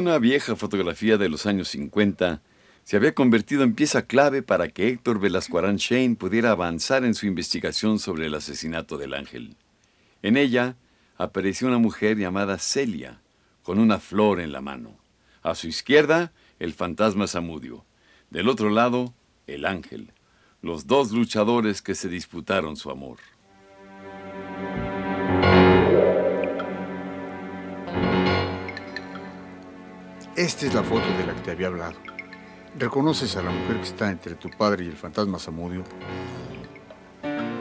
Una vieja fotografía de los años 50 se había convertido en pieza clave para que Héctor Velasco Arán Shane pudiera avanzar en su investigación sobre el asesinato del ángel. En ella apareció una mujer llamada Celia, con una flor en la mano. A su izquierda, el fantasma Samudio. Del otro lado, el ángel. Los dos luchadores que se disputaron su amor. Esta es la foto de la que te había hablado. ¿Reconoces a la mujer que está entre tu padre y el fantasma Samudio?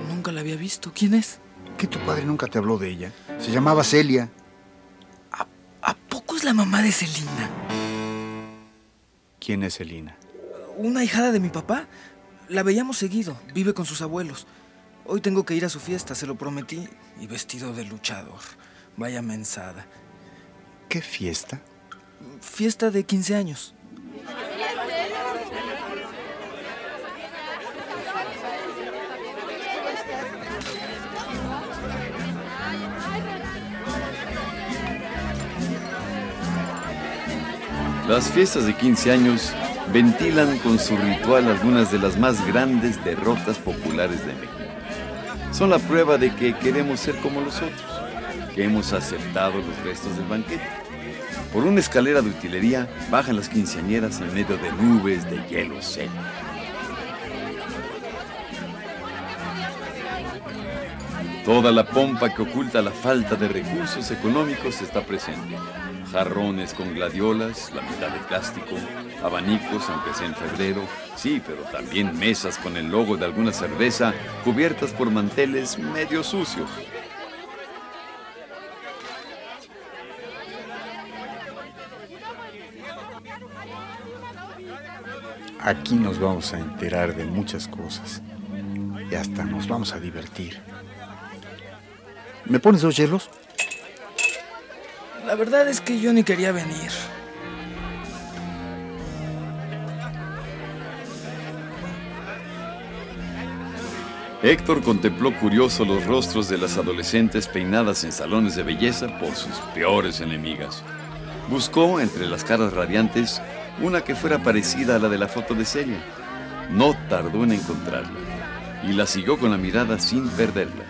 Nunca la había visto. ¿Quién es? ¿Que tu padre nunca te habló de ella? Se llamaba Celia. ¿A, a poco es la mamá de Celina? ¿Quién es Celina? Una hijada de mi papá. La veíamos seguido. Vive con sus abuelos. Hoy tengo que ir a su fiesta, se lo prometí. Y vestido de luchador. Vaya mensada. ¿Qué fiesta? Fiesta de 15 años. Las fiestas de 15 años ventilan con su ritual algunas de las más grandes derrotas populares de México. Son la prueba de que queremos ser como los otros, que hemos aceptado los restos del banquete. Por una escalera de utilería bajan las quinceañeras en medio de nubes de hielo seco. Toda la pompa que oculta la falta de recursos económicos está presente. Jarrones con gladiolas, la mitad de plástico, abanicos, aunque sea en febrero, sí, pero también mesas con el logo de alguna cerveza cubiertas por manteles medio sucios. Aquí nos vamos a enterar de muchas cosas. Y hasta nos vamos a divertir. ¿Me pones dos hielos? La verdad es que yo ni quería venir. Héctor contempló curioso los rostros de las adolescentes peinadas en salones de belleza por sus peores enemigas. Buscó entre las caras radiantes una que fuera parecida a la de la foto de Celia. No tardó en encontrarla y la siguió con la mirada sin perderla.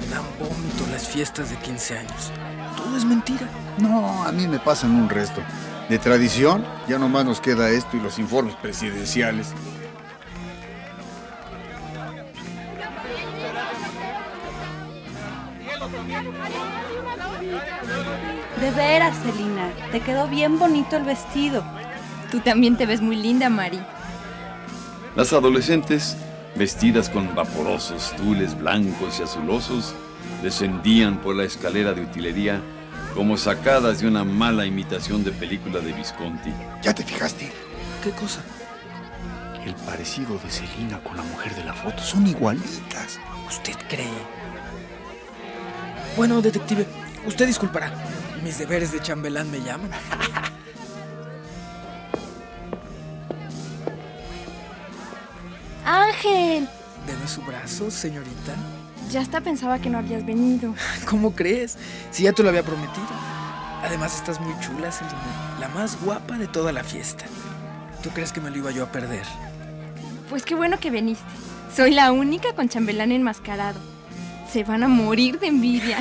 Me dan vómito las fiestas de 15 años. Todo es mentira. No, a mí me pasan un resto. De tradición, ya nomás nos queda esto y los informes presidenciales. De veras, Celina, te quedó bien bonito el vestido. Tú también te ves muy linda, Mari. Las adolescentes, vestidas con vaporosos tules blancos y azulosos, descendían por la escalera de utilería como sacadas de una mala imitación de película de Visconti. ¿Ya te fijaste? ¿Qué cosa? El parecido de Celina con la mujer de la foto son igualitas. ¿Usted cree? Bueno, detective, usted disculpará. Mis deberes de chambelán me llaman. Ángel, Deme su brazo, señorita. ya hasta pensaba que no habías venido. ¿Cómo crees? Si ya te lo había prometido. Además, estás muy chula, Selina. La más guapa de toda la fiesta. ¿Tú crees que me lo iba yo a perder? Pues qué bueno que viniste. Soy la única con chambelán enmascarado. Se van a morir de envidia.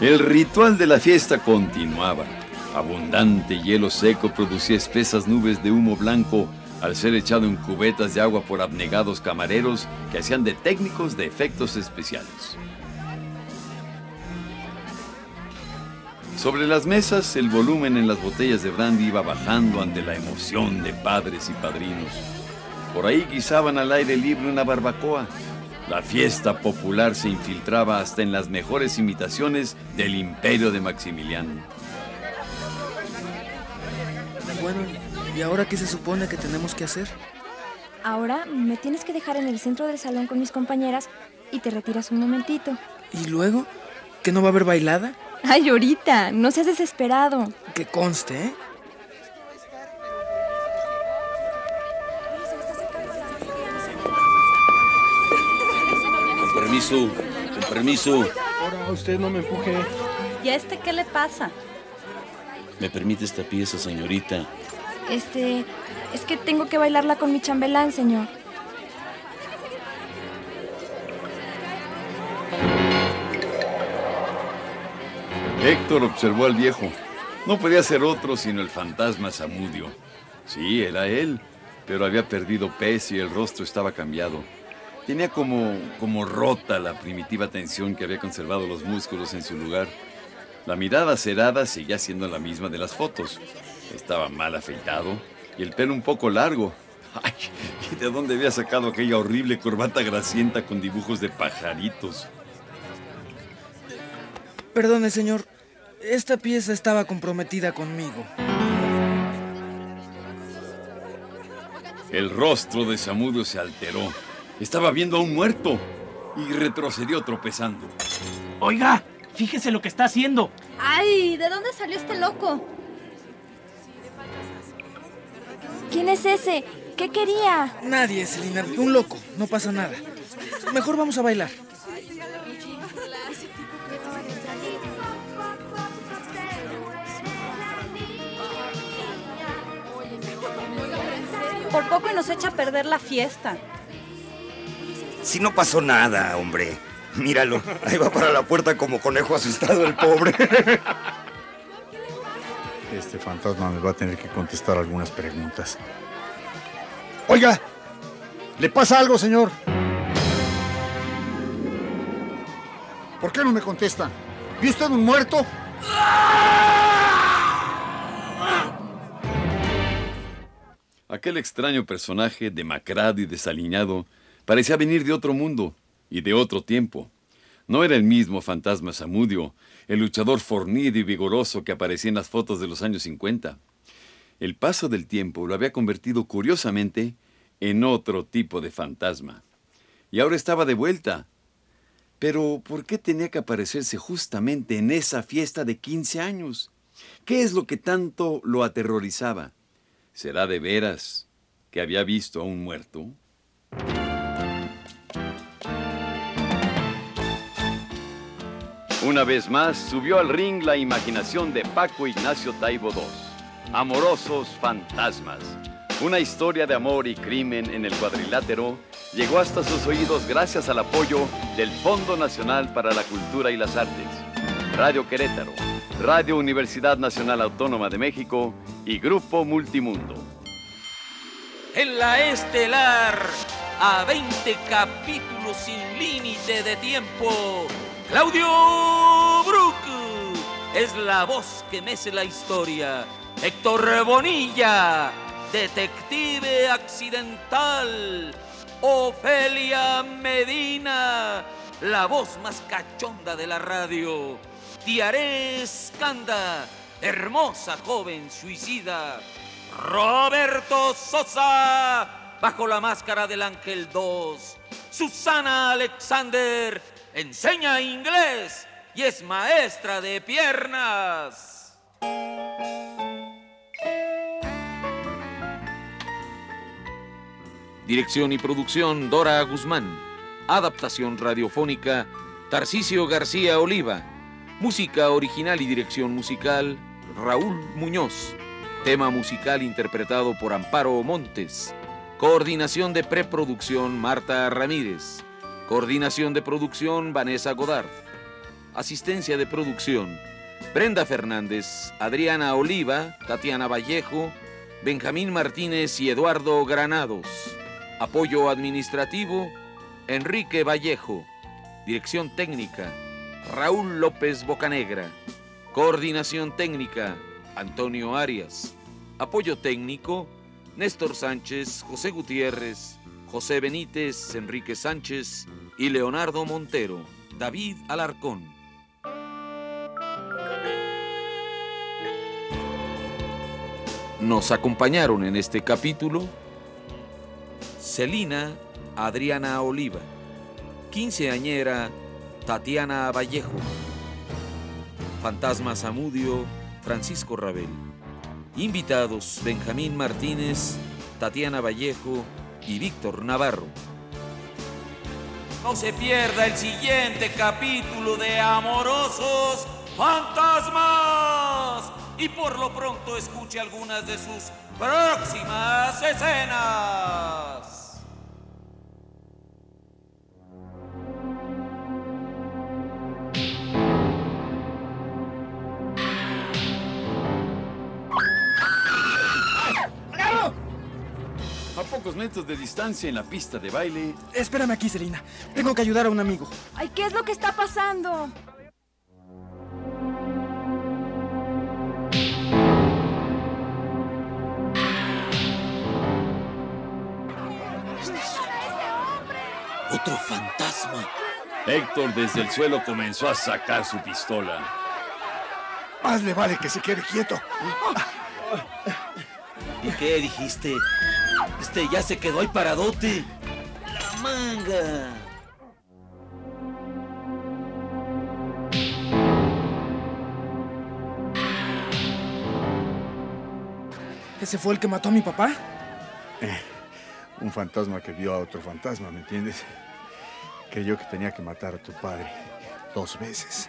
El ritual de la fiesta continuaba. Abundante hielo seco producía espesas nubes de humo blanco al ser echado en cubetas de agua por abnegados camareros que hacían de técnicos de efectos especiales. Sobre las mesas, el volumen en las botellas de brandy iba bajando ante la emoción de padres y padrinos. Por ahí guisaban al aire libre una barbacoa. La fiesta popular se infiltraba hasta en las mejores imitaciones del imperio de Maximiliano. Bueno, ¿y ahora qué se supone que tenemos que hacer? Ahora me tienes que dejar en el centro del salón con mis compañeras y te retiras un momentito. ¿Y luego? ¿Que no va a haber bailada? Ay, ahorita, no seas desesperado. Que conste, ¿eh? Con permiso, con permiso. Ahora usted no me empuje. ¿Y a este qué le pasa? ¿Me permite esta pieza, señorita? Este, es que tengo que bailarla con mi chambelán, señor. Héctor observó al viejo. No podía ser otro sino el fantasma Samudio. Sí, era él, pero había perdido peso y el rostro estaba cambiado. Tenía como, como rota la primitiva tensión que había conservado los músculos en su lugar. La mirada cerada seguía siendo la misma de las fotos. Estaba mal afeitado y el pelo un poco largo. Ay, ¿y de dónde había sacado aquella horrible corbata grasienta con dibujos de pajaritos? Perdone, señor. Esta pieza estaba comprometida conmigo. El rostro de Samudio se alteró. Estaba viendo a un muerto y retrocedió tropezando. Oiga, fíjese lo que está haciendo. ¡Ay! ¿De dónde salió este loco? ¿Quién es ese? ¿Qué quería? Nadie, Selina. Un loco. No pasa nada. Mejor vamos a bailar. Por poco y nos echa a perder la fiesta. Si no pasó nada, hombre. Míralo, ahí va para la puerta como conejo asustado el pobre. Este fantasma me va a tener que contestar algunas preguntas. Oiga, ¿le pasa algo, señor? ¿Por qué no me contestan? ¿Vio usted un muerto? Aquel extraño personaje, demacrado y desaliñado, parecía venir de otro mundo y de otro tiempo. No era el mismo fantasma Samudio, el luchador fornido y vigoroso que aparecía en las fotos de los años 50. El paso del tiempo lo había convertido curiosamente en otro tipo de fantasma. Y ahora estaba de vuelta. Pero, ¿por qué tenía que aparecerse justamente en esa fiesta de 15 años? ¿Qué es lo que tanto lo aterrorizaba? ¿Será de veras que había visto a un muerto? Una vez más subió al ring la imaginación de Paco Ignacio Taibo II. Amorosos fantasmas. Una historia de amor y crimen en el cuadrilátero llegó hasta sus oídos gracias al apoyo del Fondo Nacional para la Cultura y las Artes, Radio Querétaro, Radio Universidad Nacional Autónoma de México y Grupo Multimundo. En la estelar, a 20 capítulos sin límite de tiempo, Claudio Brook es la voz que mece la historia. Héctor Bonilla, detective accidental. Ofelia Medina, la voz más cachonda de la radio. Tiaré Escanda, hermosa joven suicida. Roberto Sosa, bajo la máscara del Ángel 2. Susana Alexander, enseña inglés y es maestra de piernas. Dirección y producción Dora Guzmán. Adaptación radiofónica Tarcisio García Oliva. Música original y dirección musical Raúl Muñoz. Tema musical interpretado por Amparo Montes. Coordinación de preproducción Marta Ramírez. Coordinación de producción Vanessa Godard. Asistencia de producción Brenda Fernández, Adriana Oliva, Tatiana Vallejo, Benjamín Martínez y Eduardo Granados. Apoyo administrativo Enrique Vallejo. Dirección técnica Raúl López Bocanegra. Coordinación técnica, Antonio Arias. Apoyo técnico, Néstor Sánchez, José Gutiérrez, José Benítez, Enrique Sánchez y Leonardo Montero, David Alarcón. Nos acompañaron en este capítulo Celina Adriana Oliva, quinceañera Tatiana Vallejo, Fantasma Zamudio Francisco Rabel, invitados Benjamín Martínez, Tatiana Vallejo y Víctor Navarro. No se pierda el siguiente capítulo de Amorosos Fantasmas. Y por lo pronto escuche algunas de sus próximas escenas. Pocos metros de distancia en la pista de baile, Espérame aquí, Selina. Tengo que ayudar a un amigo. Ay, ¿qué es lo que está pasando? Otro fantasma. Héctor desde el suelo comenzó a sacar su pistola. Más le vale que se quede quieto. ¿Y qué dijiste? Este ya se quedó ahí paradote. La manga. ¿Ese fue el que mató a mi papá? Un fantasma que vio a otro fantasma, ¿me entiendes? Creyó que tenía que matar a tu padre dos veces.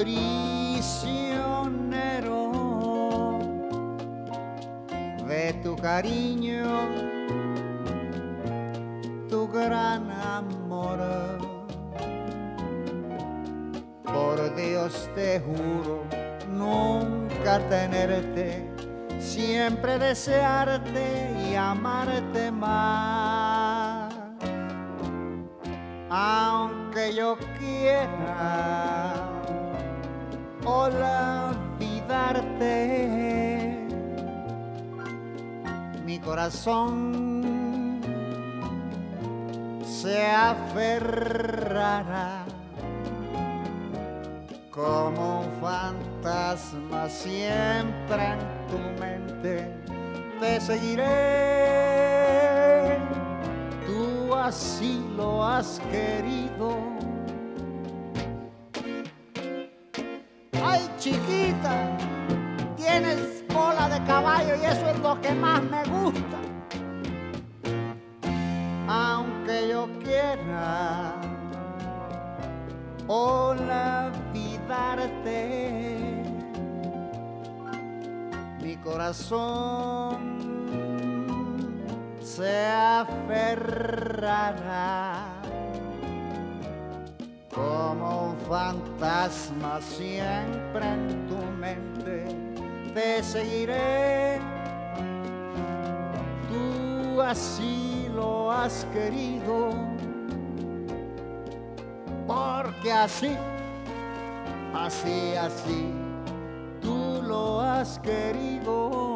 prisionero de tu cariño, tu gran amor. Por Dios te juro nunca tenerte, siempre desearte y amarte más aunque yo quiera olvidarte, mi corazón se aferrará como un fantasma siempre en tu mente. Te seguiré tú así lo has querido. Tienes cola de caballo y eso es lo que más me gusta. Aunque yo quiera olvidarte, mi corazón se aferrará como un fantasma siempre en tu. Te seguiré, tú así lo has querido, porque así, así, así, tú lo has querido.